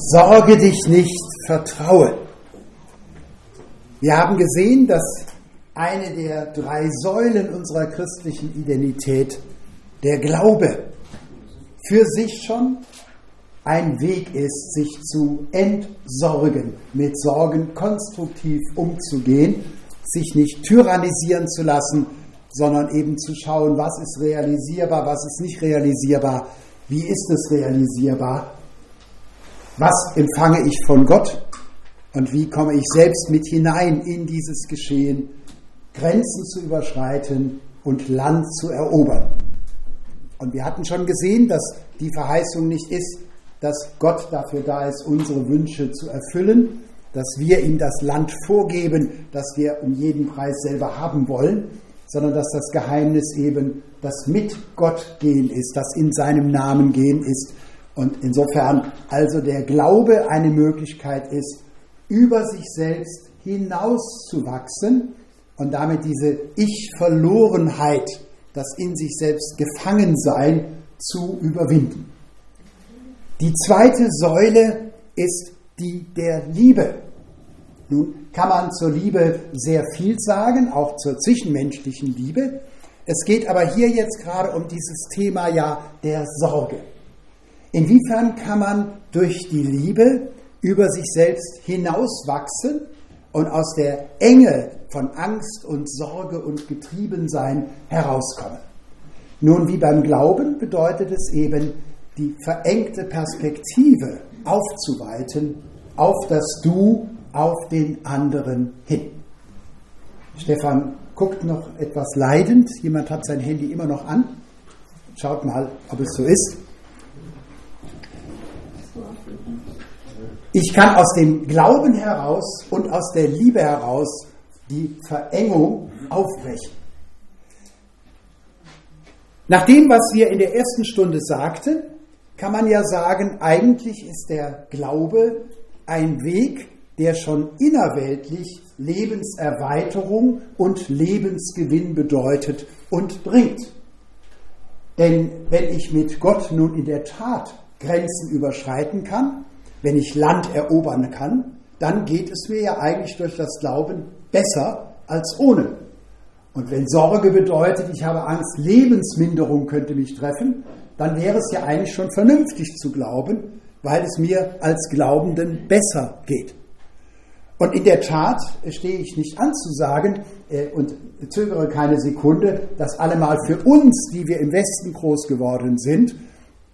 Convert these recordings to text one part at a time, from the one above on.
Sorge dich nicht, vertraue. Wir haben gesehen, dass eine der drei Säulen unserer christlichen Identität der Glaube für sich schon ein Weg ist, sich zu entsorgen, mit Sorgen konstruktiv umzugehen, sich nicht tyrannisieren zu lassen, sondern eben zu schauen, was ist realisierbar, was ist nicht realisierbar, wie ist es realisierbar was empfange ich von Gott und wie komme ich selbst mit hinein in dieses Geschehen, Grenzen zu überschreiten und Land zu erobern. Und wir hatten schon gesehen, dass die Verheißung nicht ist, dass Gott dafür da ist, unsere Wünsche zu erfüllen, dass wir ihm das Land vorgeben, das wir um jeden Preis selber haben wollen, sondern dass das Geheimnis eben das mit Gott gehen ist, das in seinem Namen gehen ist und insofern also der Glaube eine Möglichkeit ist, über sich selbst hinauszuwachsen und damit diese Ich-Verlorenheit, das in sich selbst Gefangensein, zu überwinden. Die zweite Säule ist die der Liebe. Nun kann man zur Liebe sehr viel sagen, auch zur zwischenmenschlichen Liebe. Es geht aber hier jetzt gerade um dieses Thema ja der Sorge. Inwiefern kann man durch die Liebe über sich selbst hinauswachsen und aus der Enge von Angst und Sorge und Getriebensein herauskommen? Nun, wie beim Glauben bedeutet es eben, die verengte Perspektive aufzuweiten auf das Du, auf den anderen hin. Stefan guckt noch etwas leidend. Jemand hat sein Handy immer noch an. Schaut mal, ob es so ist. Ich kann aus dem Glauben heraus und aus der Liebe heraus die Verengung aufbrechen. Nach dem, was wir in der ersten Stunde sagten, kann man ja sagen, eigentlich ist der Glaube ein Weg, der schon innerweltlich Lebenserweiterung und Lebensgewinn bedeutet und bringt. Denn wenn ich mit Gott nun in der Tat Grenzen überschreiten kann, wenn ich Land erobern kann, dann geht es mir ja eigentlich durch das Glauben besser als ohne. Und wenn Sorge bedeutet, ich habe Angst, Lebensminderung könnte mich treffen, dann wäre es ja eigentlich schon vernünftig zu glauben, weil es mir als Glaubenden besser geht. Und in der Tat stehe ich nicht an zu sagen äh, und zögere keine Sekunde, dass allemal für uns, die wir im Westen groß geworden sind,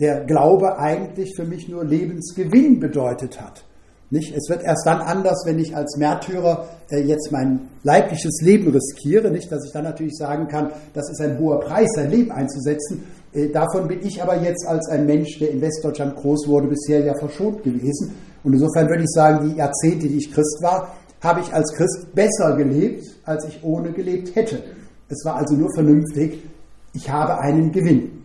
der Glaube eigentlich für mich nur Lebensgewinn bedeutet hat. Nicht? Es wird erst dann anders, wenn ich als Märtyrer äh, jetzt mein leibliches Leben riskiere, nicht, dass ich dann natürlich sagen kann, das ist ein hoher Preis, sein Leben einzusetzen. Äh, davon bin ich aber jetzt als ein Mensch, der in Westdeutschland groß wurde, bisher ja verschont gewesen. Und insofern würde ich sagen, die Jahrzehnte, die ich Christ war, habe ich als Christ besser gelebt, als ich ohne gelebt hätte. Es war also nur vernünftig, ich habe einen Gewinn.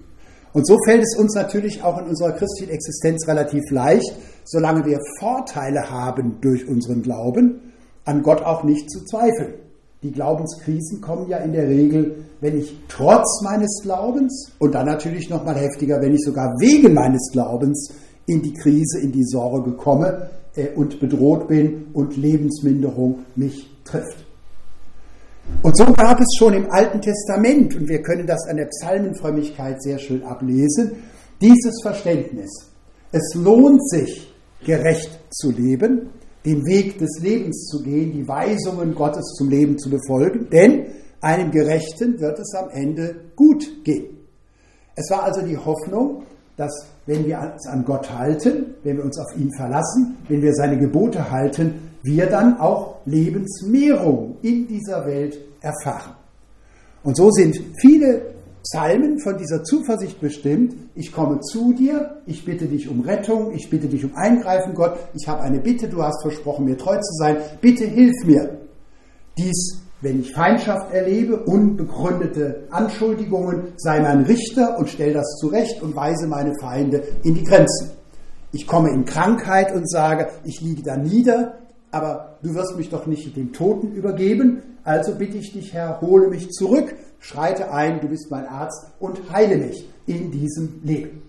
Und so fällt es uns natürlich auch in unserer christlichen Existenz relativ leicht, solange wir Vorteile haben durch unseren Glauben, an Gott auch nicht zu zweifeln. Die Glaubenskrisen kommen ja in der Regel, wenn ich trotz meines Glaubens und dann natürlich noch mal heftiger, wenn ich sogar wegen meines Glaubens in die Krise, in die Sorge komme äh, und bedroht bin und Lebensminderung mich trifft. Und so gab es schon im Alten Testament, und wir können das an der Psalmenfrömmigkeit sehr schön ablesen, dieses Verständnis. Es lohnt sich, gerecht zu leben, den Weg des Lebens zu gehen, die Weisungen Gottes zum Leben zu befolgen, denn einem Gerechten wird es am Ende gut gehen. Es war also die Hoffnung, dass wenn wir uns an Gott halten, wenn wir uns auf ihn verlassen, wenn wir seine Gebote halten, wir dann auch Lebensmehrung in dieser Welt erfahren. Und so sind viele Psalmen von dieser Zuversicht bestimmt. Ich komme zu dir, ich bitte dich um Rettung, ich bitte dich um Eingreifen, Gott. Ich habe eine Bitte, du hast versprochen, mir treu zu sein. Bitte hilf mir. Dies, wenn ich Feindschaft erlebe, unbegründete Anschuldigungen, sei mein Richter und stell das zurecht und weise meine Feinde in die Grenzen. Ich komme in Krankheit und sage, ich liege da nieder, aber du wirst mich doch nicht den Toten übergeben, also bitte ich dich, Herr, hole mich zurück, schreite ein, du bist mein Arzt und heile mich in diesem Leben.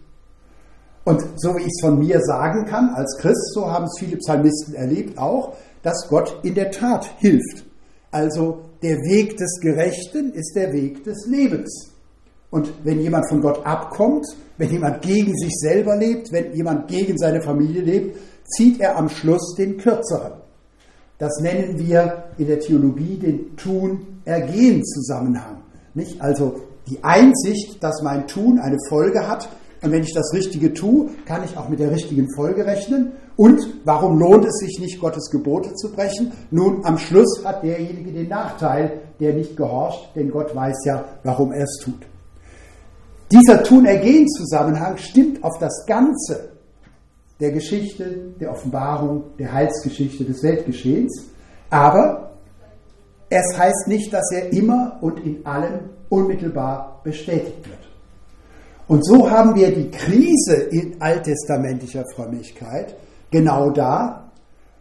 Und so wie ich es von mir sagen kann, als Christ, so haben es viele Psalmisten erlebt auch, dass Gott in der Tat hilft. Also der Weg des Gerechten ist der Weg des Lebens. Und wenn jemand von Gott abkommt, wenn jemand gegen sich selber lebt, wenn jemand gegen seine Familie lebt, zieht er am Schluss den kürzeren. Das nennen wir in der Theologie den Tun-Ergehen-Zusammenhang. Nicht? Also die Einsicht, dass mein Tun eine Folge hat und wenn ich das Richtige tue, kann ich auch mit der richtigen Folge rechnen. Und warum lohnt es sich nicht, Gottes Gebote zu brechen? Nun, am Schluss hat derjenige den Nachteil, der nicht gehorcht, denn Gott weiß ja, warum er es tut. Dieser Tun-Ergehen-Zusammenhang stimmt auf das Ganze der Geschichte, der Offenbarung, der Heilsgeschichte des Weltgeschehens. Aber es heißt nicht, dass er immer und in allem unmittelbar bestätigt wird. Und so haben wir die Krise in alttestamentlicher Frömmigkeit genau da,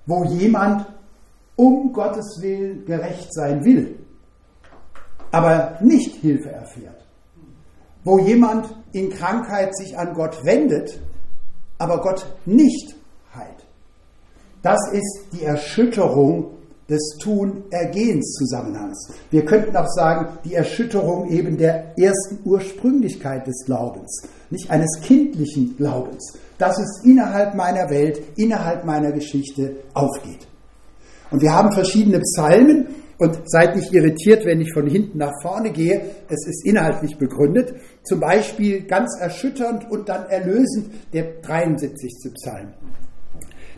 wo jemand um Gottes Willen gerecht sein will, aber nicht Hilfe erfährt. Wo jemand in Krankheit sich an Gott wendet, aber Gott nicht heilt. Das ist die Erschütterung des Tun-Ergehens-Zusammenhangs. Wir könnten auch sagen, die Erschütterung eben der ersten Ursprünglichkeit des Glaubens, nicht eines kindlichen Glaubens, dass es innerhalb meiner Welt, innerhalb meiner Geschichte aufgeht. Und wir haben verschiedene Psalmen und seid nicht irritiert, wenn ich von hinten nach vorne gehe. Es ist inhaltlich begründet. Zum Beispiel ganz erschütternd und dann erlösend der 73. Psalm.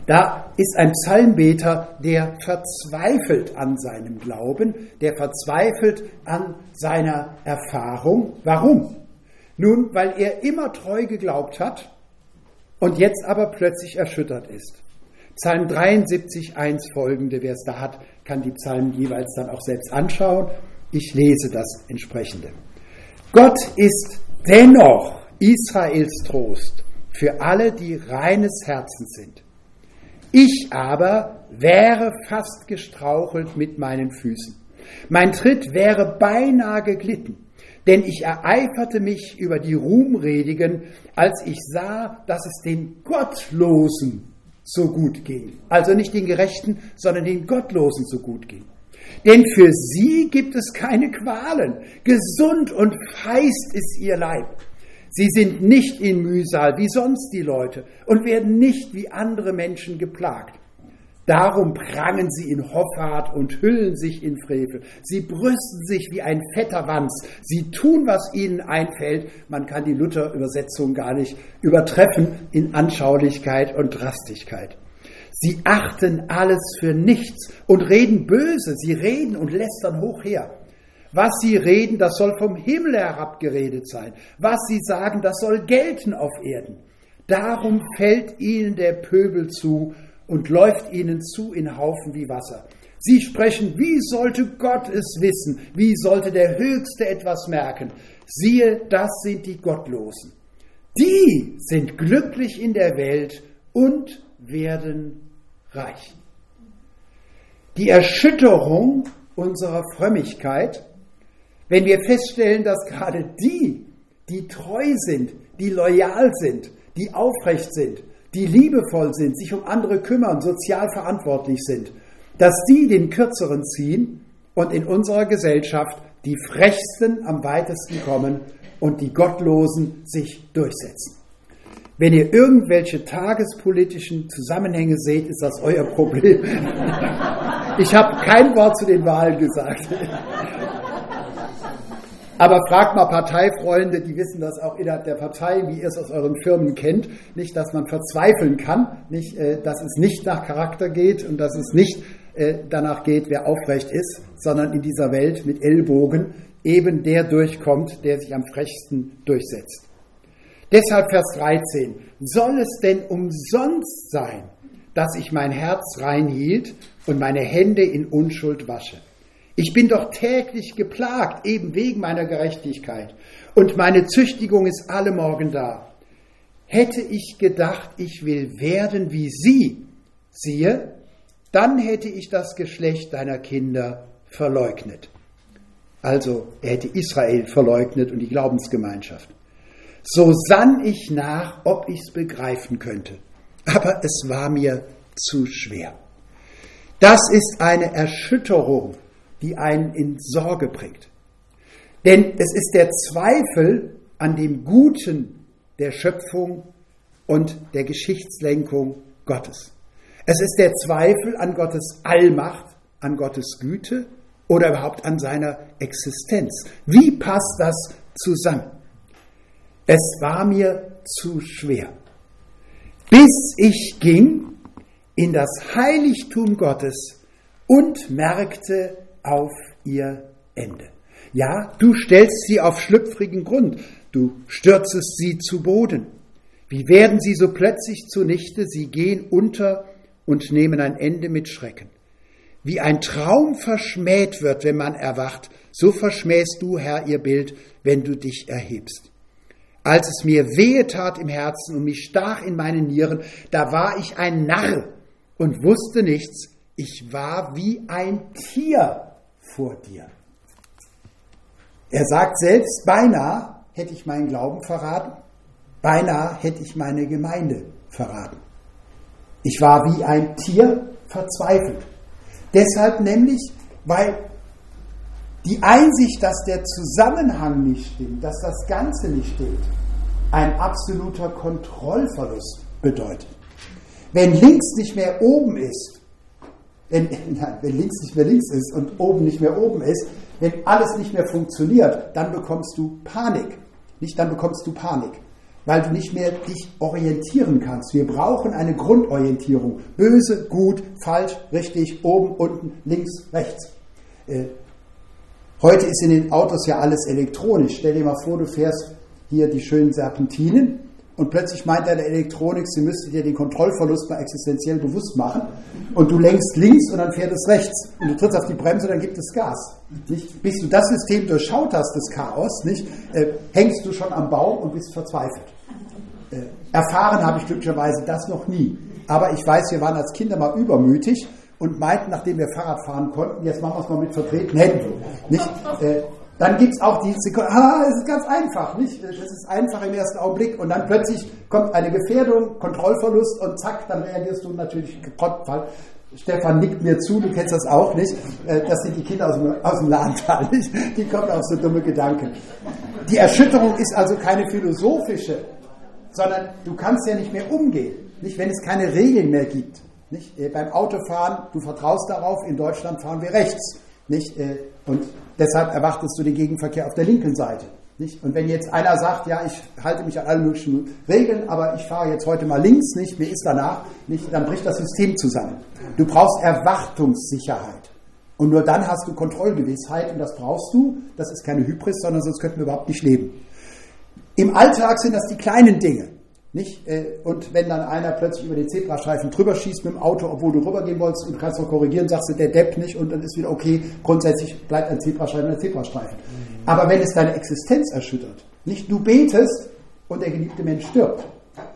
Da ist ein Psalmbeter, der verzweifelt an seinem Glauben, der verzweifelt an seiner Erfahrung. Warum? Nun, weil er immer treu geglaubt hat und jetzt aber plötzlich erschüttert ist. Psalm 73, 1 folgende, wer es da hat, kann die Psalmen jeweils dann auch selbst anschauen. Ich lese das entsprechende. Gott ist dennoch Israels Trost für alle, die reines Herzens sind. Ich aber wäre fast gestrauchelt mit meinen Füßen. Mein Tritt wäre beinahe geglitten, denn ich ereiferte mich über die Ruhmredigen, als ich sah, dass es den Gottlosen so gut ging. Also nicht den Gerechten, sondern den Gottlosen so gut ging. Denn für sie gibt es keine Qualen. Gesund und feist ist ihr Leib. Sie sind nicht in Mühsal wie sonst die Leute und werden nicht wie andere Menschen geplagt. Darum prangen sie in Hoffart und hüllen sich in Frevel. Sie brüsten sich wie ein fetter Wanz. Sie tun, was ihnen einfällt. Man kann die Luther-Übersetzung gar nicht übertreffen in Anschaulichkeit und Drastigkeit. Sie achten alles für nichts und reden böse. Sie reden und lästern hoch her. Was sie reden, das soll vom Himmel herabgeredet sein. Was sie sagen, das soll gelten auf Erden. Darum fällt ihnen der Pöbel zu und läuft ihnen zu in Haufen wie Wasser. Sie sprechen, wie sollte Gott es wissen? Wie sollte der Höchste etwas merken? Siehe, das sind die Gottlosen. Die sind glücklich in der Welt und werden reich. Die Erschütterung unserer Frömmigkeit wenn wir feststellen, dass gerade die, die treu sind, die loyal sind, die aufrecht sind, die liebevoll sind, sich um andere kümmern, sozial verantwortlich sind, dass die den Kürzeren ziehen und in unserer Gesellschaft die Frechsten am weitesten kommen und die Gottlosen sich durchsetzen. Wenn ihr irgendwelche tagespolitischen Zusammenhänge seht, ist das euer Problem. Ich habe kein Wort zu den Wahlen gesagt. Aber fragt mal Parteifreunde, die wissen das auch innerhalb der Partei, wie ihr es aus euren Firmen kennt. Nicht, dass man verzweifeln kann, nicht, äh, dass es nicht nach Charakter geht und dass es nicht äh, danach geht, wer aufrecht ist, sondern in dieser Welt mit Ellbogen eben der durchkommt, der sich am frechsten durchsetzt. Deshalb Vers 13. Soll es denn umsonst sein, dass ich mein Herz rein hielt und meine Hände in Unschuld wasche? Ich bin doch täglich geplagt, eben wegen meiner Gerechtigkeit. Und meine Züchtigung ist alle Morgen da. Hätte ich gedacht, ich will werden wie sie, siehe, dann hätte ich das Geschlecht deiner Kinder verleugnet. Also er hätte Israel verleugnet und die Glaubensgemeinschaft. So sann ich nach, ob ich's begreifen könnte. Aber es war mir zu schwer. Das ist eine Erschütterung, die einen in Sorge bringt. Denn es ist der Zweifel an dem Guten der Schöpfung und der Geschichtslenkung Gottes. Es ist der Zweifel an Gottes Allmacht, an Gottes Güte oder überhaupt an seiner Existenz. Wie passt das zusammen? Es war mir zu schwer. Bis ich ging in das Heiligtum Gottes und merkte auf ihr Ende. Ja, du stellst sie auf schlüpfrigen Grund, du stürzest sie zu Boden. Wie werden sie so plötzlich zunichte, sie gehen unter und nehmen ein Ende mit Schrecken. Wie ein Traum verschmäht wird, wenn man erwacht, so verschmähst du, Herr, ihr Bild, wenn du dich erhebst. Als es mir wehe tat im Herzen und mich stach in meine Nieren, da war ich ein Narr und wusste nichts. Ich war wie ein Tier vor dir. Er sagt selbst, beinahe hätte ich meinen Glauben verraten, beinahe hätte ich meine Gemeinde verraten. Ich war wie ein Tier verzweifelt. Deshalb nämlich, weil die Einsicht, dass der Zusammenhang nicht stimmt, dass das Ganze nicht stimmt, ein absoluter Kontrollverlust bedeutet. Wenn links nicht mehr oben ist, wenn, wenn links nicht mehr links ist und oben nicht mehr oben ist, wenn alles nicht mehr funktioniert, dann bekommst du Panik. Nicht dann bekommst du Panik, weil du nicht mehr dich orientieren kannst. Wir brauchen eine Grundorientierung. Böse, gut, falsch, richtig, oben, unten, links, rechts. Äh, heute ist in den Autos ja alles elektronisch. Stell dir mal vor, du fährst hier die schönen Serpentinen und plötzlich meint deine Elektronik, sie müsste dir den Kontrollverlust mal existenziell bewusst machen und du lenkst links und dann fährt es rechts und du trittst auf die Bremse, dann gibt es Gas. Nicht? Bis du das System durchschaut hast, das Chaos, nicht, äh, hängst du schon am Baum und bist verzweifelt. Äh, erfahren habe ich glücklicherweise das noch nie. Aber ich weiß, wir waren als Kinder mal übermütig und meinten, nachdem wir Fahrrad fahren konnten, jetzt machen wir es mal mit vertretenen Händen. Nicht? Äh, dann gibt es auch die Sekunde, ah, es ist ganz einfach, nicht? Es ist einfach im ersten Augenblick und dann plötzlich kommt eine Gefährdung, Kontrollverlust und zack, dann reagierst du natürlich gekonnt. Stefan nickt mir zu, du kennst das auch nicht. Äh, das sind die Kinder aus dem, aus dem Lahntal, nicht? Die kommen auf so dumme Gedanken. Die Erschütterung ist also keine philosophische, sondern du kannst ja nicht mehr umgehen, nicht? Wenn es keine Regeln mehr gibt. Nicht? Äh, beim Autofahren, du vertraust darauf, in Deutschland fahren wir rechts. Nicht? Und deshalb erwartest du den Gegenverkehr auf der linken Seite. Nicht? Und wenn jetzt einer sagt, ja, ich halte mich an alle möglichen Regeln, aber ich fahre jetzt heute mal links, nicht, mir ist danach, nicht, dann bricht das System zusammen. Du brauchst Erwartungssicherheit. Und nur dann hast du Kontrollgewissheit und das brauchst du. Das ist keine Hybris, sondern sonst könnten wir überhaupt nicht leben. Im Alltag sind das die kleinen Dinge. Nicht? Äh, und wenn dann einer plötzlich über den Zebrastreifen drüber schießt mit dem Auto, obwohl du rübergehen wolltest und kannst noch korrigieren, sagst du, der Depp nicht und dann ist wieder okay, grundsätzlich bleibt ein Zebrastreifen ein Zebrastreifen. Mhm. Aber wenn es deine Existenz erschüttert, nicht du betest und der geliebte Mensch stirbt.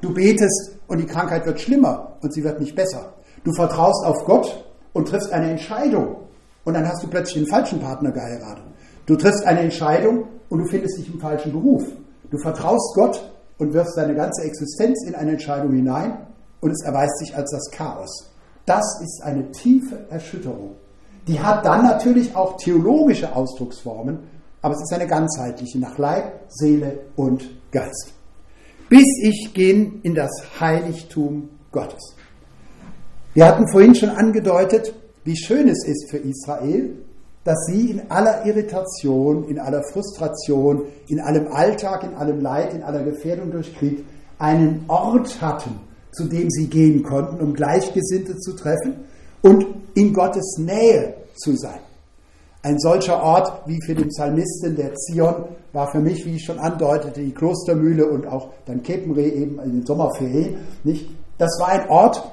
Du betest und die Krankheit wird schlimmer und sie wird nicht besser. Du vertraust auf Gott und triffst eine Entscheidung und dann hast du plötzlich den falschen Partner geheiratet. Du triffst eine Entscheidung und du findest dich im falschen Beruf. Du vertraust Gott und wirfst deine ganze Existenz in eine Entscheidung hinein und es erweist sich als das Chaos. Das ist eine tiefe Erschütterung. Die hat dann natürlich auch theologische Ausdrucksformen, aber es ist eine ganzheitliche nach Leib, Seele und Geist. Bis ich gehen in das Heiligtum Gottes. Wir hatten vorhin schon angedeutet, wie schön es ist für Israel, dass sie in aller Irritation, in aller Frustration, in allem Alltag, in allem Leid, in aller Gefährdung durch Krieg einen Ort hatten, zu dem sie gehen konnten, um Gleichgesinnte zu treffen und in Gottes Nähe zu sein. Ein solcher Ort wie für den Psalmisten der Zion war für mich, wie ich schon andeutete, die Klostermühle und auch dann Keppenreh eben in den Sommerferien. Nicht? Das war ein Ort,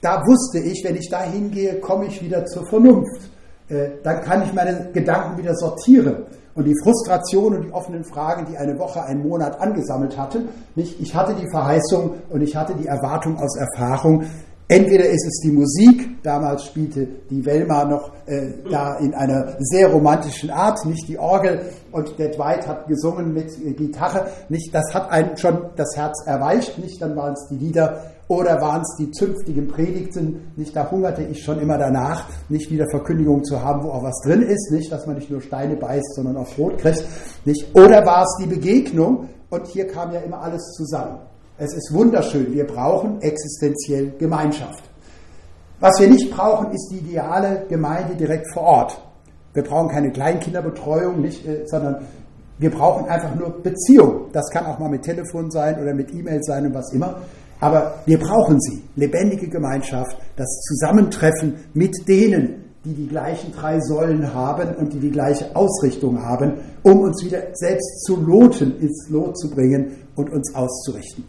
da wusste ich, wenn ich da hingehe, komme ich wieder zur Vernunft. Äh, dann kann ich meine Gedanken wieder sortieren. Und die Frustration und die offenen Fragen, die eine Woche, einen Monat angesammelt hatten, nicht, ich hatte die Verheißung und ich hatte die Erwartung aus Erfahrung, Entweder ist es die Musik, damals spielte die Velma noch äh, da in einer sehr romantischen Art, nicht die Orgel und der Dwight hat gesungen mit äh, Gitarre, nicht, das hat einem schon das Herz erweicht, nicht, dann waren es die Lieder oder waren es die zünftigen Predigten, nicht, da hungerte ich schon immer danach, nicht wieder Verkündigung zu haben, wo auch was drin ist, nicht, dass man nicht nur Steine beißt, sondern auch Brot kriegt, nicht, oder war es die Begegnung und hier kam ja immer alles zusammen. Es ist wunderschön. Wir brauchen existenziell Gemeinschaft. Was wir nicht brauchen, ist die ideale Gemeinde direkt vor Ort. Wir brauchen keine Kleinkinderbetreuung, nicht, äh, sondern wir brauchen einfach nur Beziehung. Das kann auch mal mit Telefon sein oder mit E-Mail sein und was immer. Aber wir brauchen sie. Lebendige Gemeinschaft, das Zusammentreffen mit denen, die die gleichen drei Säulen haben und die die gleiche Ausrichtung haben, um uns wieder selbst zu loten, ins Lot zu bringen und uns auszurichten.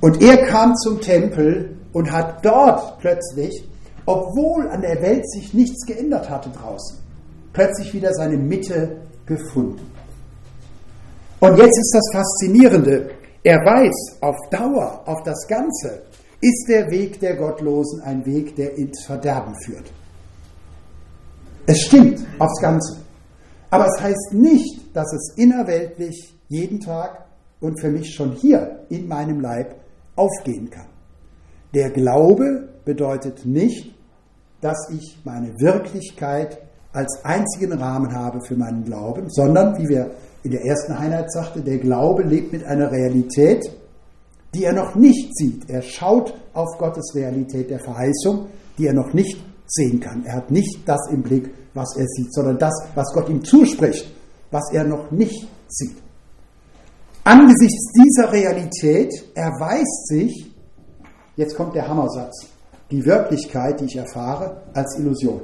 Und er kam zum Tempel und hat dort plötzlich, obwohl an der Welt sich nichts geändert hatte draußen, plötzlich wieder seine Mitte gefunden. Und jetzt ist das Faszinierende. Er weiß auf Dauer, auf das Ganze, ist der Weg der Gottlosen ein Weg, der ins Verderben führt. Es stimmt aufs Ganze. Aber es heißt nicht, dass es innerweltlich jeden Tag und für mich schon hier in meinem Leib aufgehen kann. Der Glaube bedeutet nicht, dass ich meine Wirklichkeit als einzigen Rahmen habe für meinen Glauben, sondern, wie wir in der ersten Einheit sagte, der Glaube lebt mit einer Realität, die er noch nicht sieht. Er schaut auf Gottes Realität der Verheißung, die er noch nicht sehen kann. Er hat nicht das im Blick, was er sieht, sondern das, was Gott ihm zuspricht, was er noch nicht sieht. Angesichts dieser Realität erweist sich, jetzt kommt der Hammersatz, die Wirklichkeit, die ich erfahre, als Illusion.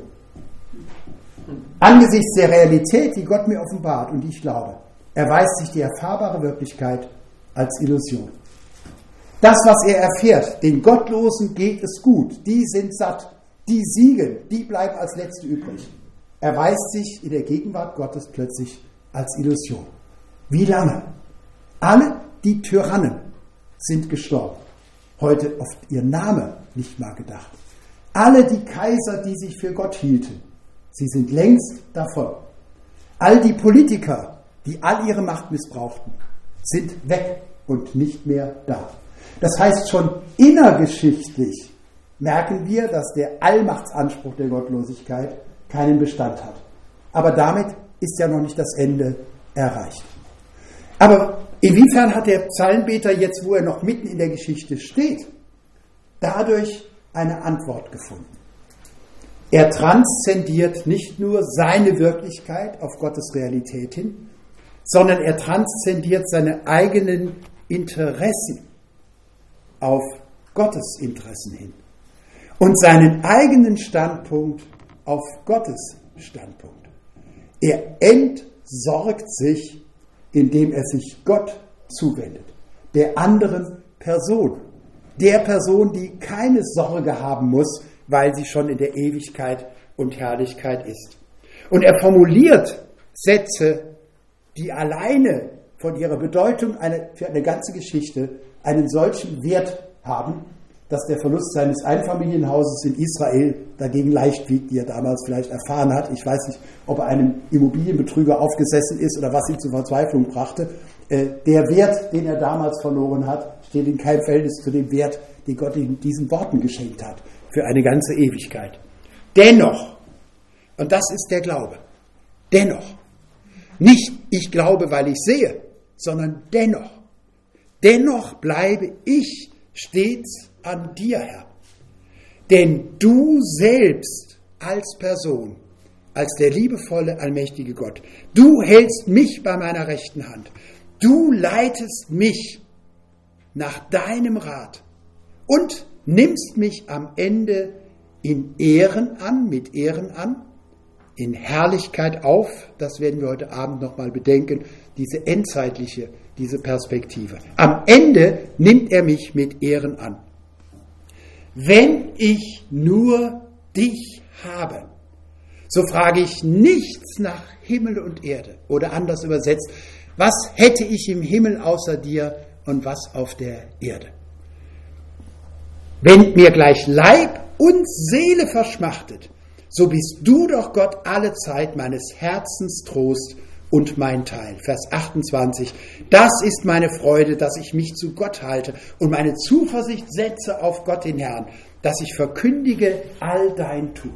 Angesichts der Realität, die Gott mir offenbart und die ich glaube, erweist sich die erfahrbare Wirklichkeit als Illusion. Das, was er erfährt, den Gottlosen geht es gut, die sind satt, die siegen, die bleiben als Letzte übrig, erweist sich in der Gegenwart Gottes plötzlich als Illusion. Wie lange? Alle die Tyrannen sind gestorben. Heute oft ihr Name nicht mal gedacht. Alle die Kaiser, die sich für Gott hielten, sie sind längst davon. All die Politiker, die all ihre Macht missbrauchten, sind weg und nicht mehr da. Das heißt, schon innergeschichtlich merken wir, dass der Allmachtsanspruch der Gottlosigkeit keinen Bestand hat. Aber damit ist ja noch nicht das Ende erreicht. Aber Inwiefern hat der Psalmbeter jetzt, wo er noch mitten in der Geschichte steht, dadurch eine Antwort gefunden? Er transzendiert nicht nur seine Wirklichkeit auf Gottes Realität hin, sondern er transzendiert seine eigenen Interessen auf Gottes Interessen hin und seinen eigenen Standpunkt auf Gottes Standpunkt. Er entsorgt sich indem er sich Gott zuwendet, der anderen Person, der Person, die keine Sorge haben muss, weil sie schon in der Ewigkeit und Herrlichkeit ist. Und er formuliert Sätze, die alleine von ihrer Bedeutung eine, für eine ganze Geschichte einen solchen Wert haben, dass der Verlust seines Einfamilienhauses in Israel dagegen leicht wiegt, die er damals vielleicht erfahren hat. Ich weiß nicht, ob er einem Immobilienbetrüger aufgesessen ist oder was ihn zur Verzweiflung brachte. Äh, der Wert, den er damals verloren hat, steht in keinem Verhältnis zu dem Wert, den Gott ihm diesen Worten geschenkt hat, für eine ganze Ewigkeit. Dennoch, und das ist der Glaube, dennoch, nicht ich glaube, weil ich sehe, sondern dennoch, dennoch bleibe ich stets an dir, Herr. Denn du selbst als Person, als der liebevolle, allmächtige Gott, du hältst mich bei meiner rechten Hand. Du leitest mich nach deinem Rat und nimmst mich am Ende in Ehren an, mit Ehren an, in Herrlichkeit auf. Das werden wir heute Abend nochmal bedenken, diese endzeitliche, diese Perspektive. Am Ende nimmt er mich mit Ehren an wenn ich nur dich habe, so frage ich nichts nach Himmel und Erde. Oder anders übersetzt, was hätte ich im Himmel außer dir und was auf der Erde? Wenn mir gleich Leib und Seele verschmachtet, so bist du doch Gott alle Zeit meines Herzens Trost und mein Teil. Vers 28. Das ist meine Freude, dass ich mich zu Gott halte und meine Zuversicht setze auf Gott den Herrn, dass ich verkündige all dein Tun.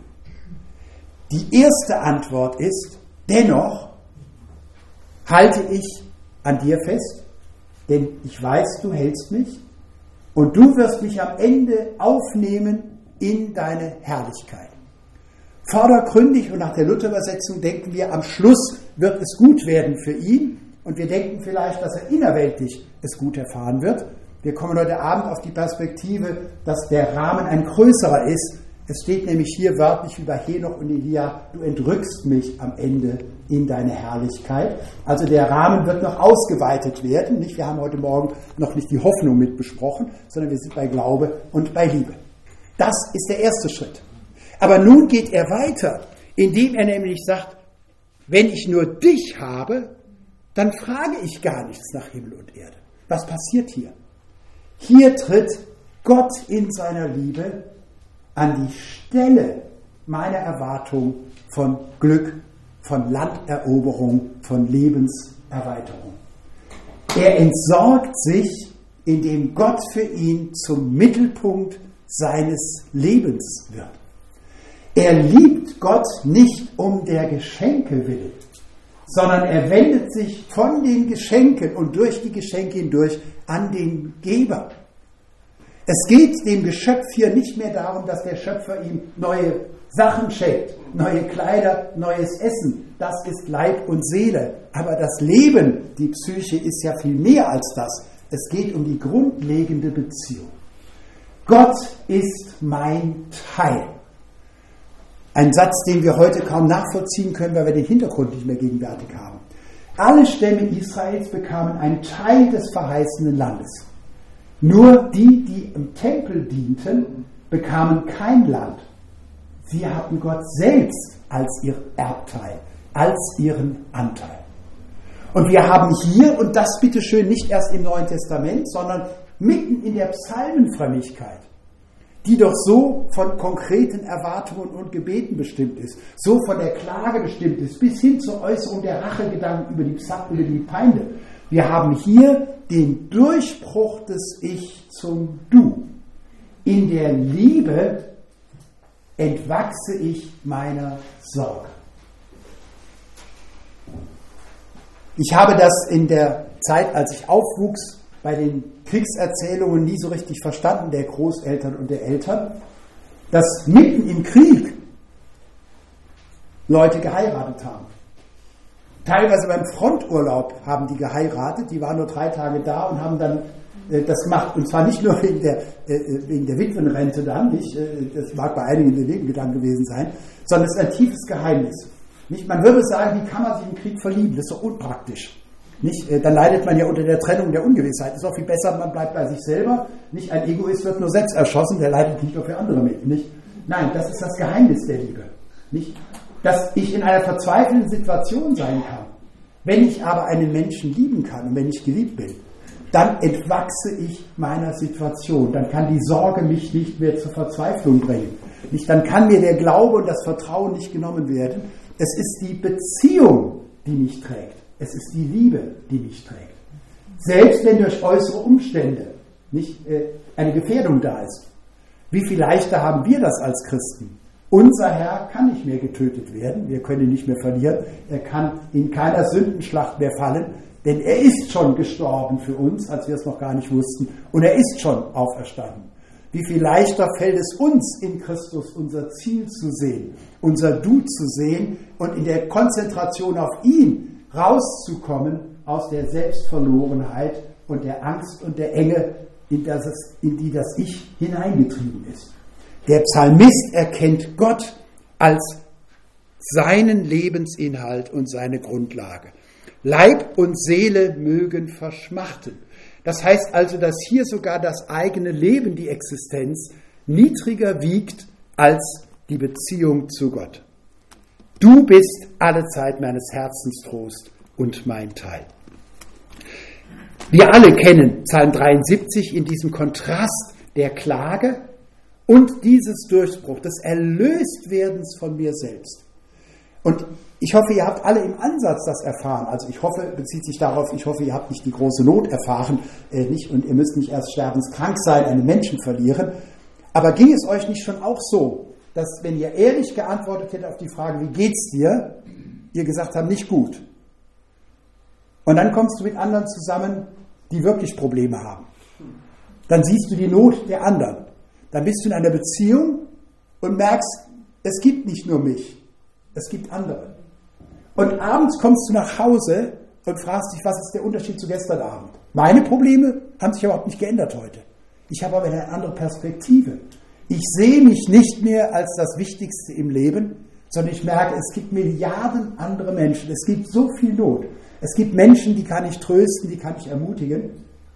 Die erste Antwort ist, dennoch halte ich an dir fest, denn ich weiß, du hältst mich und du wirst mich am Ende aufnehmen in deine Herrlichkeit. Vordergründig und nach der Luther-Übersetzung denken wir, am Schluss wird es gut werden für ihn und wir denken vielleicht, dass er innerweltlich es gut erfahren wird. Wir kommen heute Abend auf die Perspektive, dass der Rahmen ein größerer ist. Es steht nämlich hier wörtlich wie bei Henoch und Elia, du entrückst mich am Ende in deine Herrlichkeit. Also der Rahmen wird noch ausgeweitet werden. Nicht? Wir haben heute Morgen noch nicht die Hoffnung mit besprochen, sondern wir sind bei Glaube und bei Liebe. Das ist der erste Schritt. Aber nun geht er weiter, indem er nämlich sagt, wenn ich nur dich habe, dann frage ich gar nichts nach Himmel und Erde. Was passiert hier? Hier tritt Gott in seiner Liebe an die Stelle meiner Erwartung von Glück, von Landeroberung, von Lebenserweiterung. Er entsorgt sich, indem Gott für ihn zum Mittelpunkt seines Lebens wird. Er liebt Gott nicht um der Geschenke willen, sondern er wendet sich von den Geschenken und durch die Geschenke hindurch an den Geber. Es geht dem Geschöpf hier nicht mehr darum, dass der Schöpfer ihm neue Sachen schenkt, neue Kleider, neues Essen. Das ist Leib und Seele. Aber das Leben, die Psyche, ist ja viel mehr als das. Es geht um die grundlegende Beziehung. Gott ist mein Teil. Ein Satz, den wir heute kaum nachvollziehen können, weil wir den Hintergrund nicht mehr gegenwärtig haben. Alle Stämme Israels bekamen einen Teil des verheißenen Landes. Nur die, die im Tempel dienten, bekamen kein Land. Sie hatten Gott selbst als ihr Erbteil, als ihren Anteil. Und wir haben hier, und das bitteschön nicht erst im Neuen Testament, sondern mitten in der Psalmenfrömmigkeit, die doch so von konkreten Erwartungen und Gebeten bestimmt ist, so von der Klage bestimmt ist, bis hin zur Äußerung der Rachegedanken über die, über die Feinde. Wir haben hier den Durchbruch des Ich zum Du. In der Liebe entwachse ich meiner Sorge. Ich habe das in der Zeit, als ich aufwuchs, bei den Kriegserzählungen nie so richtig verstanden, der Großeltern und der Eltern, dass mitten im Krieg Leute geheiratet haben. Teilweise beim Fronturlaub haben die geheiratet, die waren nur drei Tage da und haben dann äh, das gemacht. Und zwar nicht nur wegen der, äh, äh, wegen der Witwenrente dann, nicht, das mag bei einigen der Nebengedanken gewesen sein, sondern es ist ein tiefes Geheimnis. Nicht? Man würde sagen, wie kann man sich im Krieg verlieben? Das ist doch unpraktisch. Nicht? Äh, dann leidet man ja unter der Trennung der Ungewissheit. Ist auch viel besser, man bleibt bei sich selber. Nicht ein Egoist wird nur selbst erschossen, der leidet nicht nur für andere mit. Nicht? Nein, das ist das Geheimnis der Liebe. Nicht? Dass ich in einer verzweifelten Situation sein kann. Wenn ich aber einen Menschen lieben kann und wenn ich geliebt bin, dann entwachse ich meiner Situation. Dann kann die Sorge mich nicht mehr zur Verzweiflung bringen. Nicht, dann kann mir der Glaube und das Vertrauen nicht genommen werden. Es ist die Beziehung, die mich trägt. Es ist die Liebe, die mich trägt. Selbst wenn durch äußere Umstände nicht äh, eine Gefährdung da ist. Wie viel leichter haben wir das als Christen? Unser Herr kann nicht mehr getötet werden, wir können ihn nicht mehr verlieren, er kann in keiner Sündenschlacht mehr fallen, denn er ist schon gestorben für uns, als wir es noch gar nicht wussten, und er ist schon auferstanden. Wie viel leichter fällt es uns in Christus unser Ziel zu sehen, unser Du zu sehen und in der Konzentration auf ihn rauszukommen aus der Selbstverlorenheit und der Angst und der Enge, in, das in die das Ich hineingetrieben ist. Der Psalmist erkennt Gott als seinen Lebensinhalt und seine Grundlage. Leib und Seele mögen verschmachten. Das heißt also, dass hier sogar das eigene Leben, die Existenz, niedriger wiegt als die Beziehung zu Gott. Du bist alle Zeit meines Herzens Trost und mein Teil. Wir alle kennen Psalm 73 in diesem Kontrast der Klage und dieses Durchbruch, des Erlöstwerdens von mir selbst. Und ich hoffe, ihr habt alle im Ansatz das erfahren. Also ich hoffe, bezieht sich darauf, ich hoffe, ihr habt nicht die große Not erfahren äh, nicht, und ihr müsst nicht erst sterbenskrank sein, einen Menschen verlieren. Aber ging es euch nicht schon auch so, dass wenn ihr ehrlich geantwortet hättet auf die Frage, wie geht's dir, ihr gesagt habt, nicht gut. Und dann kommst du mit anderen zusammen, die wirklich Probleme haben. Dann siehst du die Not der anderen. Dann bist du in einer Beziehung und merkst, es gibt nicht nur mich, es gibt andere. Und abends kommst du nach Hause und fragst dich, was ist der Unterschied zu gestern Abend? Meine Probleme haben sich überhaupt nicht geändert heute. Ich habe aber eine andere Perspektive. Ich sehe mich nicht mehr als das Wichtigste im Leben, sondern ich merke, es gibt Milliarden andere Menschen. Es gibt so viel Not. Es gibt Menschen, die kann ich trösten, die kann ich ermutigen.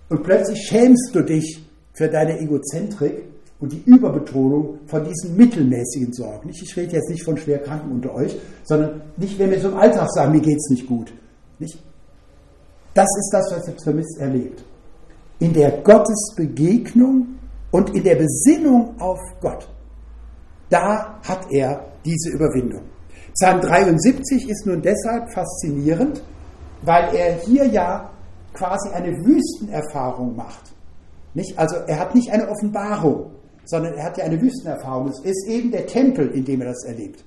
Und plötzlich schämst du dich für deine Egozentrik und die Überbetonung von diesen mittelmäßigen Sorgen. Ich rede jetzt nicht von Schwerkranken unter euch, sondern nicht, wenn wir so im Alltag sagen, mir geht es nicht gut. Nicht? Das ist das, was der Psalmist erlebt. In der Gottesbegegnung und in der Besinnung auf Gott, da hat er diese Überwindung. Psalm 73 ist nun deshalb faszinierend, weil er hier ja quasi eine Wüstenerfahrung macht. Nicht? Also er hat nicht eine Offenbarung, sondern er hat ja eine Wüstenerfahrung. Es ist eben der Tempel, in dem er das erlebt.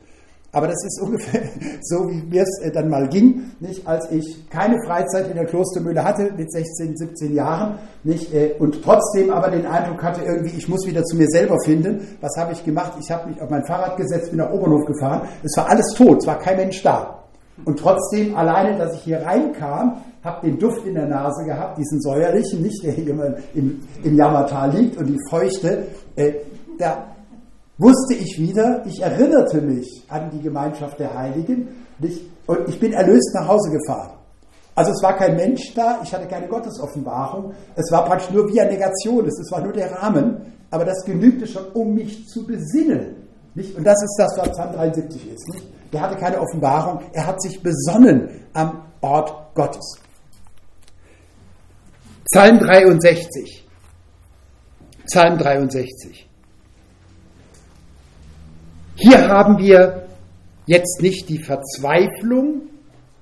Aber das ist ungefähr so, wie mir es äh, dann mal ging, nicht? als ich keine Freizeit in der Klostermühle hatte mit 16, 17 Jahren nicht? Äh, und trotzdem aber den Eindruck hatte, irgendwie, ich muss wieder zu mir selber finden. Was habe ich gemacht? Ich habe mich auf mein Fahrrad gesetzt, bin nach Obernhof gefahren. Es war alles tot, es war kein Mensch da. Und trotzdem, alleine, dass ich hier reinkam, habe den Duft in der Nase gehabt, diesen säuerlichen, nicht der hier im, im Jammertal liegt und die Feuchte. Äh, da wusste ich wieder, ich erinnerte mich an die Gemeinschaft der Heiligen nicht? und ich bin erlöst nach Hause gefahren. Also es war kein Mensch da, ich hatte keine Gottesoffenbarung, es war praktisch nur via Negation, es war nur der Rahmen, aber das genügte schon, um mich zu besinnen. Nicht? Und das ist das, was Psalm 73 ist. Nicht? Der hatte keine Offenbarung, er hat sich besonnen am Ort Gottes. Psalm 63. Psalm 63. Hier haben wir jetzt nicht die Verzweiflung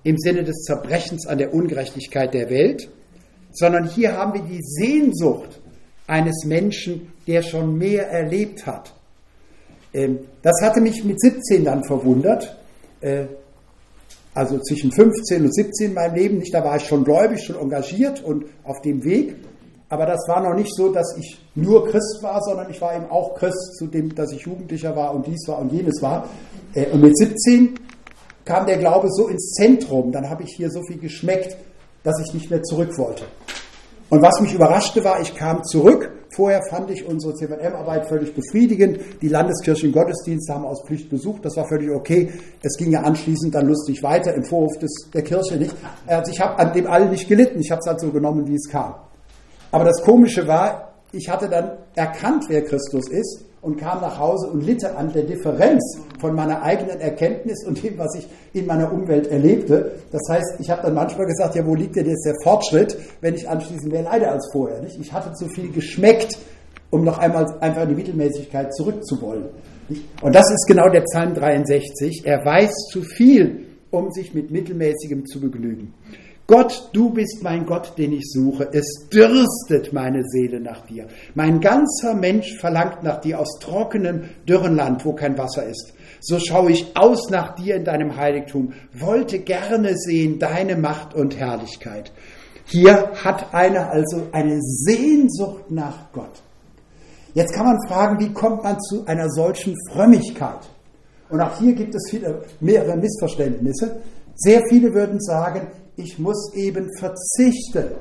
im Sinne des Zerbrechens an der Ungerechtigkeit der Welt, sondern hier haben wir die Sehnsucht eines Menschen, der schon mehr erlebt hat. Ähm, das hatte mich mit 17 dann verwundert, äh, also zwischen 15 und 17 in meinem Leben. Nicht, da war ich schon gläubig, schon engagiert und auf dem Weg. Aber das war noch nicht so, dass ich nur Christ war, sondern ich war eben auch Christ, zu dem, dass ich Jugendlicher war und dies war und jenes war. Äh, und mit 17 kam der Glaube so ins Zentrum, dann habe ich hier so viel geschmeckt, dass ich nicht mehr zurück wollte. Und was mich überraschte war, ich kam zurück. Vorher fand ich unsere CVM-Arbeit völlig befriedigend. Die Landeskirchen Gottesdienste haben aus Pflicht besucht. Das war völlig okay. Es ging ja anschließend dann lustig weiter im Vorhof des, der Kirche nicht. Also ich habe an dem allen nicht gelitten. Ich habe es halt so genommen, wie es kam. Aber das Komische war, ich hatte dann erkannt, wer Christus ist und kam nach Hause und litte an der Differenz von meiner eigenen Erkenntnis und dem, was ich in meiner Umwelt erlebte. Das heißt, ich habe dann manchmal gesagt, ja, wo liegt denn jetzt der Fortschritt, wenn ich anschließend mehr leide als vorher? Nicht? Ich hatte zu viel geschmeckt, um noch einmal einfach in die Mittelmäßigkeit zurückzuwollen. Und das ist genau der Psalm 63. Er weiß zu viel, um sich mit Mittelmäßigem zu begnügen. Gott, du bist mein Gott, den ich suche. Es dürstet meine Seele nach dir. Mein ganzer Mensch verlangt nach dir aus trockenem, dürren Land, wo kein Wasser ist. So schaue ich aus nach dir in deinem Heiligtum, wollte gerne sehen deine Macht und Herrlichkeit. Hier hat einer also eine Sehnsucht nach Gott. Jetzt kann man fragen, wie kommt man zu einer solchen Frömmigkeit? Und auch hier gibt es viele, mehrere Missverständnisse. Sehr viele würden sagen, ich muss eben verzichten.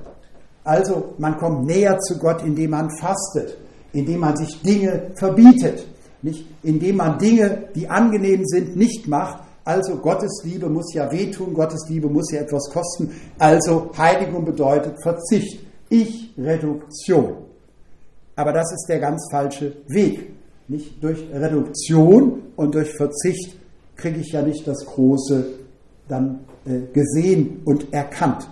Also man kommt näher zu Gott, indem man fastet, indem man sich Dinge verbietet, nicht? indem man Dinge, die angenehm sind, nicht macht. Also Gottes Liebe muss ja wehtun, Gottes Liebe muss ja etwas kosten. Also Heiligung bedeutet Verzicht, Ich-Reduktion. Aber das ist der ganz falsche Weg. Nicht durch Reduktion und durch Verzicht kriege ich ja nicht das große dann gesehen und erkannt.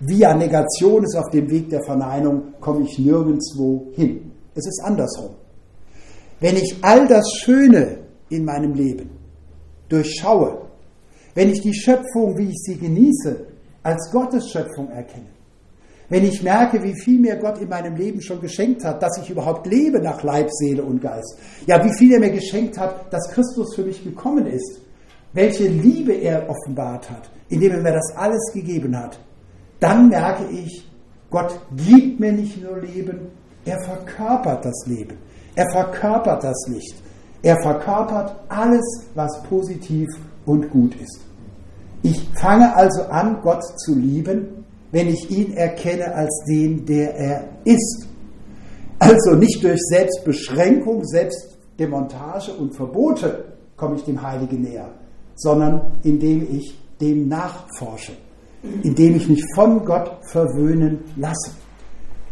Via Negation ist auf dem Weg der Verneinung, komme ich nirgendwo hin. Es ist andersrum. wenn ich all das Schöne in meinem Leben durchschaue, wenn ich die Schöpfung, wie ich sie genieße, als Gottes Schöpfung erkenne, wenn ich merke, wie viel mir Gott in meinem Leben schon geschenkt hat, dass ich überhaupt lebe nach Leib, Seele und Geist, ja, wie viel er mir geschenkt hat, dass Christus für mich gekommen ist, welche Liebe er offenbart hat, indem er mir das alles gegeben hat, dann merke ich, Gott gibt mir nicht nur Leben, er verkörpert das Leben. Er verkörpert das Licht. Er verkörpert alles, was positiv und gut ist. Ich fange also an, Gott zu lieben, wenn ich ihn erkenne als den, der er ist. Also nicht durch Selbstbeschränkung, Selbstdemontage und Verbote komme ich dem Heiligen näher, sondern indem ich dem nachforsche, indem ich mich von Gott verwöhnen lasse.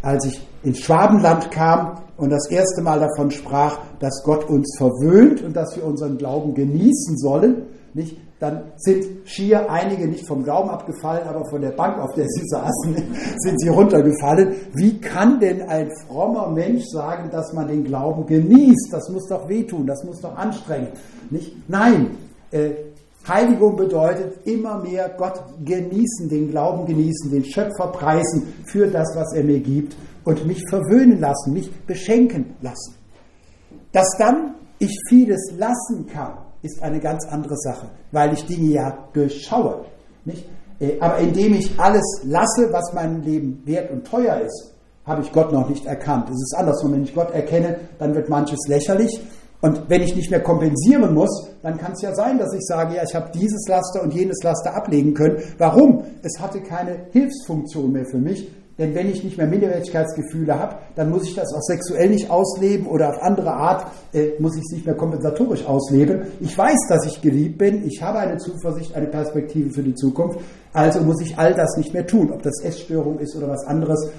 Als ich ins Schwabenland kam und das erste Mal davon sprach, dass Gott uns verwöhnt und dass wir unseren Glauben genießen sollen, nicht? dann sind schier einige nicht vom Glauben abgefallen, aber von der Bank, auf der sie saßen, sind sie runtergefallen. Wie kann denn ein frommer Mensch sagen, dass man den Glauben genießt? Das muss doch wehtun, das muss doch anstrengen. Nicht? Nein, äh, Heiligung bedeutet immer mehr Gott genießen, den Glauben genießen, den Schöpfer preisen für das, was er mir gibt und mich verwöhnen lassen, mich beschenken lassen. Dass dann ich vieles lassen kann, ist eine ganz andere Sache, weil ich Dinge ja durchschaue. Nicht? Äh, aber indem ich alles lasse, was meinem Leben wert und teuer ist, habe ich Gott noch nicht erkannt. Es ist andersrum, wenn ich Gott erkenne, dann wird manches lächerlich. Und wenn ich nicht mehr kompensieren muss, dann kann es ja sein, dass ich sage, ja, ich habe dieses Laster und jenes Laster ablegen können. Warum? Es hatte keine Hilfsfunktion mehr für mich. Denn wenn ich nicht mehr Minderwertigkeitsgefühle habe, dann muss ich das auch sexuell nicht ausleben oder auf andere Art äh, muss ich es nicht mehr kompensatorisch ausleben. Ich weiß, dass ich geliebt bin, ich habe eine Zuversicht, eine Perspektive für die Zukunft, also muss ich all das nicht mehr tun, ob das Essstörung ist oder was anderes.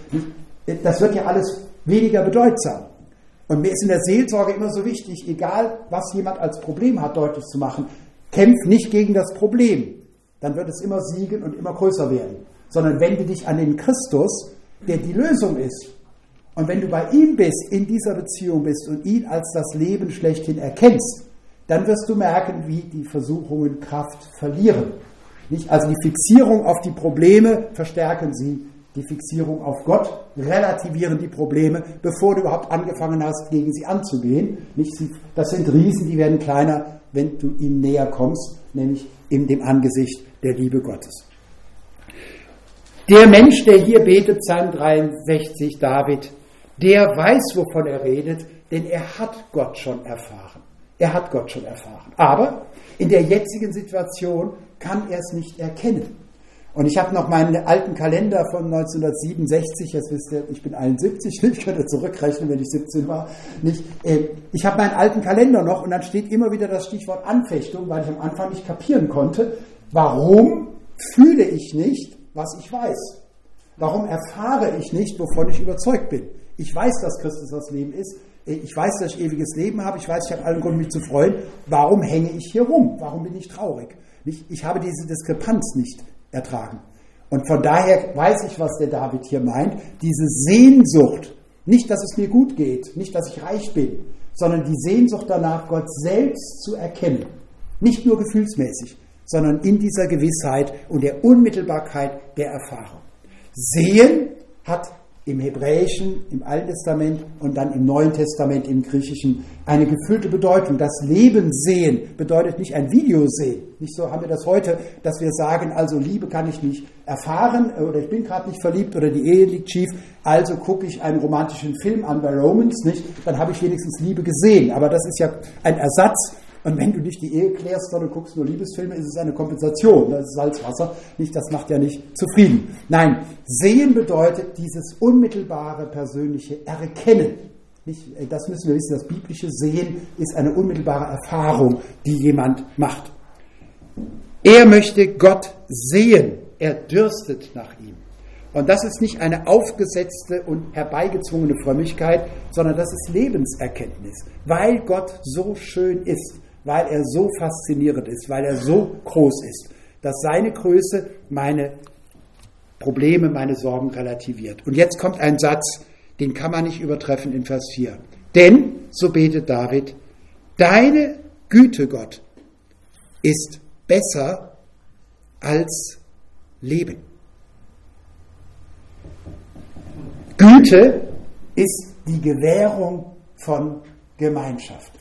Das wird ja alles weniger bedeutsam. Und mir ist in der Seelsorge immer so wichtig, egal was jemand als Problem hat, deutlich zu machen, kämpf nicht gegen das Problem. Dann wird es immer siegen und immer größer werden sondern wende dich an den Christus, der die Lösung ist. Und wenn du bei ihm bist, in dieser Beziehung bist und ihn als das Leben schlechthin erkennst, dann wirst du merken, wie die Versuchungen Kraft verlieren. Nicht? Also die Fixierung auf die Probleme verstärken sie, die Fixierung auf Gott relativieren die Probleme, bevor du überhaupt angefangen hast, gegen sie anzugehen. Nicht? Das sind Riesen, die werden kleiner, wenn du ihnen näher kommst, nämlich in dem Angesicht der Liebe Gottes. Der Mensch, der hier betet, Psalm 63, David, der weiß, wovon er redet, denn er hat Gott schon erfahren. Er hat Gott schon erfahren. Aber in der jetzigen Situation kann er es nicht erkennen. Und ich habe noch meinen alten Kalender von 1967, jetzt wisst ihr, ich bin 71, ich könnte zurückrechnen, wenn ich 17 war. Nicht, äh, ich habe meinen alten Kalender noch und dann steht immer wieder das Stichwort Anfechtung, weil ich am Anfang nicht kapieren konnte, warum fühle ich nicht, was ich weiß. Warum erfahre ich nicht, wovon ich überzeugt bin? Ich weiß, dass Christus das Leben ist. Ich weiß, dass ich ewiges Leben habe. Ich weiß, ich habe allen Grund, mich zu freuen. Warum hänge ich hier rum? Warum bin ich traurig? Ich habe diese Diskrepanz nicht ertragen. Und von daher weiß ich, was der David hier meint. Diese Sehnsucht, nicht, dass es mir gut geht, nicht, dass ich reich bin, sondern die Sehnsucht danach, Gott selbst zu erkennen. Nicht nur gefühlsmäßig, sondern in dieser Gewissheit und der Unmittelbarkeit der Erfahrung. Sehen hat im Hebräischen, im Alten Testament und dann im Neuen Testament, im Griechischen, eine gefüllte Bedeutung. Das Leben sehen bedeutet nicht ein Video sehen. Nicht so haben wir das heute, dass wir sagen, also Liebe kann ich nicht erfahren oder ich bin gerade nicht verliebt oder die Ehe liegt schief, also gucke ich einen romantischen Film an bei Romans, nicht? Dann habe ich wenigstens Liebe gesehen. Aber das ist ja ein Ersatz und wenn du nicht die Ehe klärst, sondern guckst nur Liebesfilme, ist es eine Kompensation. Das ist Salzwasser. Nicht, das macht ja nicht zufrieden. Nein, sehen bedeutet dieses unmittelbare persönliche Erkennen. Nicht, äh, das müssen wir wissen. Das biblische Sehen ist eine unmittelbare Erfahrung, die jemand macht. Er möchte Gott sehen. Er dürstet nach ihm. Und das ist nicht eine aufgesetzte und herbeigezwungene Frömmigkeit, sondern das ist Lebenserkenntnis, weil Gott so schön ist weil er so faszinierend ist, weil er so groß ist, dass seine Größe meine Probleme, meine Sorgen relativiert. Und jetzt kommt ein Satz, den kann man nicht übertreffen in Vers 4. Denn so betet David, deine Güte, Gott, ist besser als Leben. Güte ist die Gewährung von Gemeinschaft.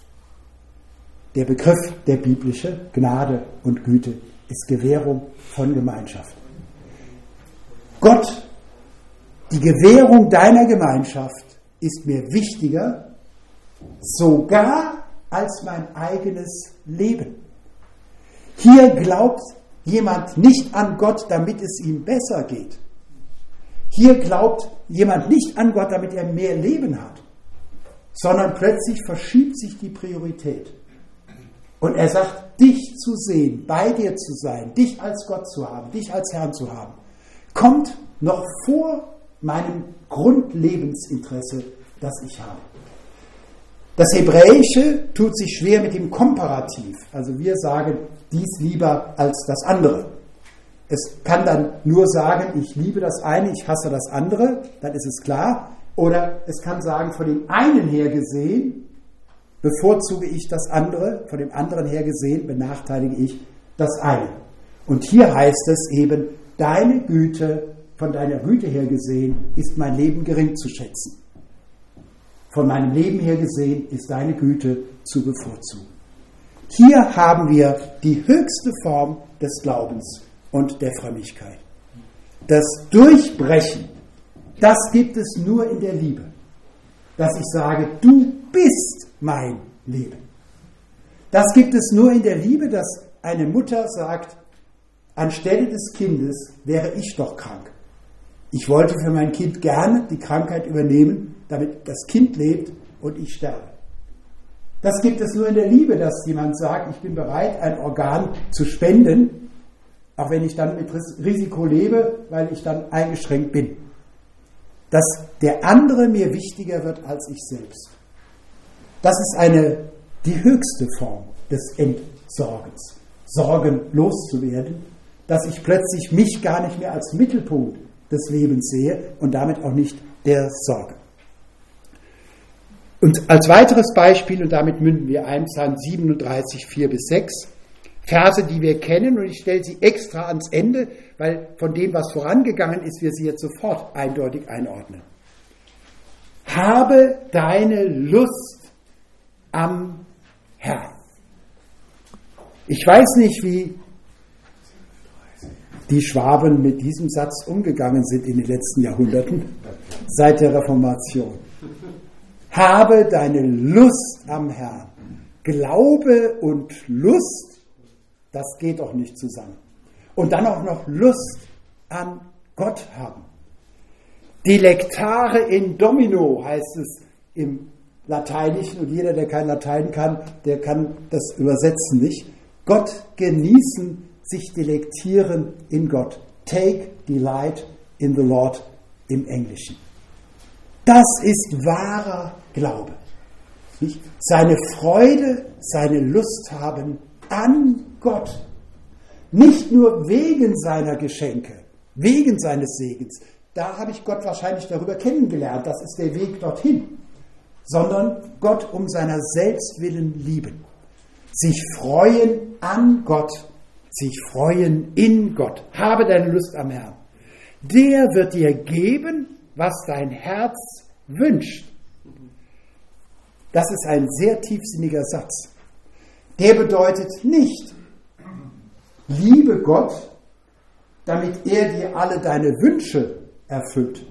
Der Begriff der biblische Gnade und Güte ist Gewährung von Gemeinschaft. Gott, die Gewährung deiner Gemeinschaft ist mir wichtiger, sogar als mein eigenes Leben. Hier glaubt jemand nicht an Gott, damit es ihm besser geht. Hier glaubt jemand nicht an Gott, damit er mehr Leben hat, sondern plötzlich verschiebt sich die Priorität. Und er sagt, dich zu sehen, bei dir zu sein, dich als Gott zu haben, dich als Herrn zu haben, kommt noch vor meinem Grundlebensinteresse, das ich habe. Das Hebräische tut sich schwer mit dem Komparativ. Also wir sagen dies lieber als das andere. Es kann dann nur sagen, ich liebe das eine, ich hasse das andere, dann ist es klar. Oder es kann sagen, von dem einen her gesehen bevorzuge ich das andere, von dem anderen her gesehen benachteilige ich das eine. Und hier heißt es eben, deine Güte, von deiner Güte her gesehen, ist mein Leben gering zu schätzen. Von meinem Leben her gesehen ist deine Güte zu bevorzugen. Hier haben wir die höchste Form des Glaubens und der Frömmigkeit. Das Durchbrechen, das gibt es nur in der Liebe. Dass ich sage, du bist mein Leben. Das gibt es nur in der Liebe, dass eine Mutter sagt, anstelle des Kindes wäre ich doch krank. Ich wollte für mein Kind gerne die Krankheit übernehmen, damit das Kind lebt und ich sterbe. Das gibt es nur in der Liebe, dass jemand sagt, ich bin bereit, ein Organ zu spenden, auch wenn ich dann mit Risiko lebe, weil ich dann eingeschränkt bin. Dass der andere mir wichtiger wird als ich selbst. Das ist eine, die höchste Form des Entsorgens. Sorgen loszuwerden, dass ich plötzlich mich gar nicht mehr als Mittelpunkt des Lebens sehe und damit auch nicht der Sorge. Und als weiteres Beispiel, und damit münden wir ein, Psalm 37, 4 bis 6, Verse, die wir kennen, und ich stelle sie extra ans Ende, weil von dem, was vorangegangen ist, wir sie jetzt sofort eindeutig einordnen. Habe deine Lust am Herrn. Ich weiß nicht, wie die Schwaben mit diesem Satz umgegangen sind in den letzten Jahrhunderten, seit der Reformation. Habe deine Lust am Herrn. Glaube und Lust, das geht doch nicht zusammen. Und dann auch noch Lust an Gott haben. Delectare in domino heißt es im Lateinischen und jeder, der kein Latein kann, der kann das übersetzen nicht. Gott genießen, sich delektieren in Gott. Take delight in the Lord im Englischen. Das ist wahrer Glaube. Nicht? Seine Freude, seine Lust haben an Gott. Nicht nur wegen seiner Geschenke, wegen seines Segens. Da habe ich Gott wahrscheinlich darüber kennengelernt. Das ist der Weg dorthin. Sondern Gott um seiner selbst willen lieben. Sich freuen an Gott. Sich freuen in Gott. Habe deine Lust am Herrn. Der wird dir geben, was dein Herz wünscht. Das ist ein sehr tiefsinniger Satz. Der bedeutet nicht, liebe Gott, damit er dir alle deine Wünsche erfüllt.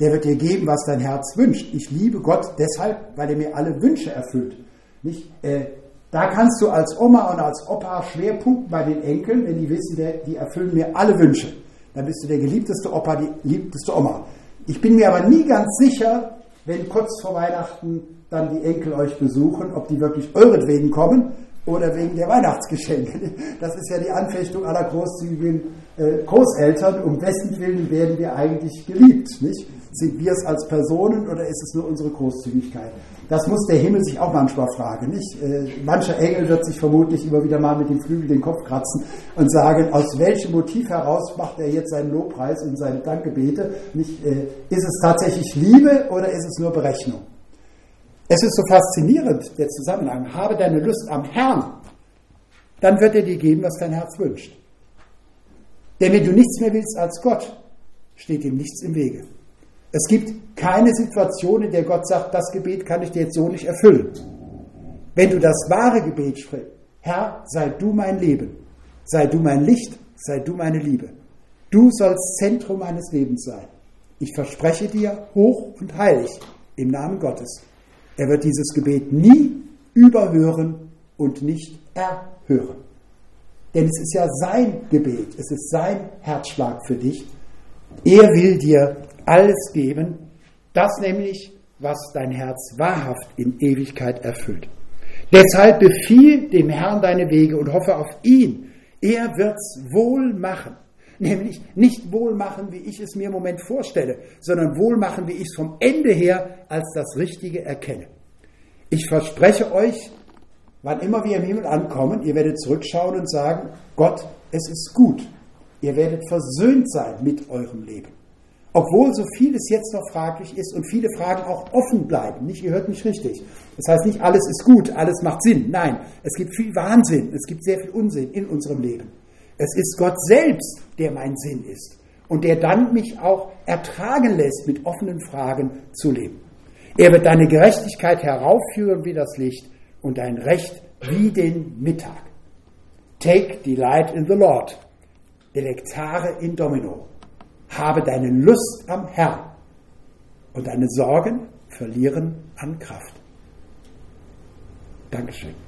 Der wird dir geben, was dein Herz wünscht. Ich liebe Gott deshalb, weil er mir alle Wünsche erfüllt. Nicht, äh, da kannst du als Oma und als Opa Schwerpunkt bei den Enkeln, wenn die wissen, der, die erfüllen mir alle Wünsche. Dann bist du der geliebteste Opa, die liebteste Oma. Ich bin mir aber nie ganz sicher, wenn kurz vor Weihnachten dann die Enkel euch besuchen, ob die wirklich euretwegen kommen oder wegen der Weihnachtsgeschenke. Das ist ja die Anfechtung aller großzügigen äh, Großeltern. Um wessen Willen werden wir eigentlich geliebt? Nicht? Sind wir es als Personen oder ist es nur unsere Großzügigkeit? Das muss der Himmel sich auch manchmal fragen. Nicht? Äh, mancher Engel wird sich vermutlich immer wieder mal mit dem Flügel den Kopf kratzen und sagen, aus welchem Motiv heraus macht er jetzt seinen Lobpreis und seine Dankgebete? Nicht, äh, ist es tatsächlich Liebe oder ist es nur Berechnung? Es ist so faszinierend, der Zusammenhang. Habe deine Lust am Herrn, dann wird er dir geben, was dein Herz wünscht. Denn wenn du nichts mehr willst als Gott, steht ihm nichts im Wege. Es gibt keine Situation, in der Gott sagt, das Gebet kann ich dir jetzt so nicht erfüllen. Wenn du das wahre Gebet sprichst, Herr, sei du mein Leben, sei du mein Licht, sei du meine Liebe. Du sollst Zentrum meines Lebens sein. Ich verspreche dir hoch und heilig im Namen Gottes. Er wird dieses Gebet nie überhören und nicht erhören. Denn es ist ja sein Gebet, es ist sein Herzschlag für dich. Er will dir alles geben, das nämlich, was dein Herz wahrhaft in Ewigkeit erfüllt. Deshalb befiehl dem Herrn deine Wege und hoffe auf ihn. Er wird's wohl machen. Nämlich nicht wohl machen, wie ich es mir im Moment vorstelle, sondern wohl machen, wie ich es vom Ende her als das Richtige erkenne. Ich verspreche euch, wann immer wir im Himmel ankommen, ihr werdet zurückschauen und sagen, Gott, es ist gut. Ihr werdet versöhnt sein mit eurem Leben. Obwohl so vieles jetzt noch fraglich ist und viele Fragen auch offen bleiben. Nicht, ihr hört mich richtig. Das heißt nicht, alles ist gut, alles macht Sinn. Nein, es gibt viel Wahnsinn, es gibt sehr viel Unsinn in unserem Leben. Es ist Gott selbst, der mein Sinn ist und der dann mich auch ertragen lässt, mit offenen Fragen zu leben. Er wird deine Gerechtigkeit heraufführen wie das Licht und dein Recht wie den Mittag. Take delight in the Lord. Delectare in Domino. Habe deine Lust am Herrn und deine Sorgen verlieren an Kraft. Dankeschön.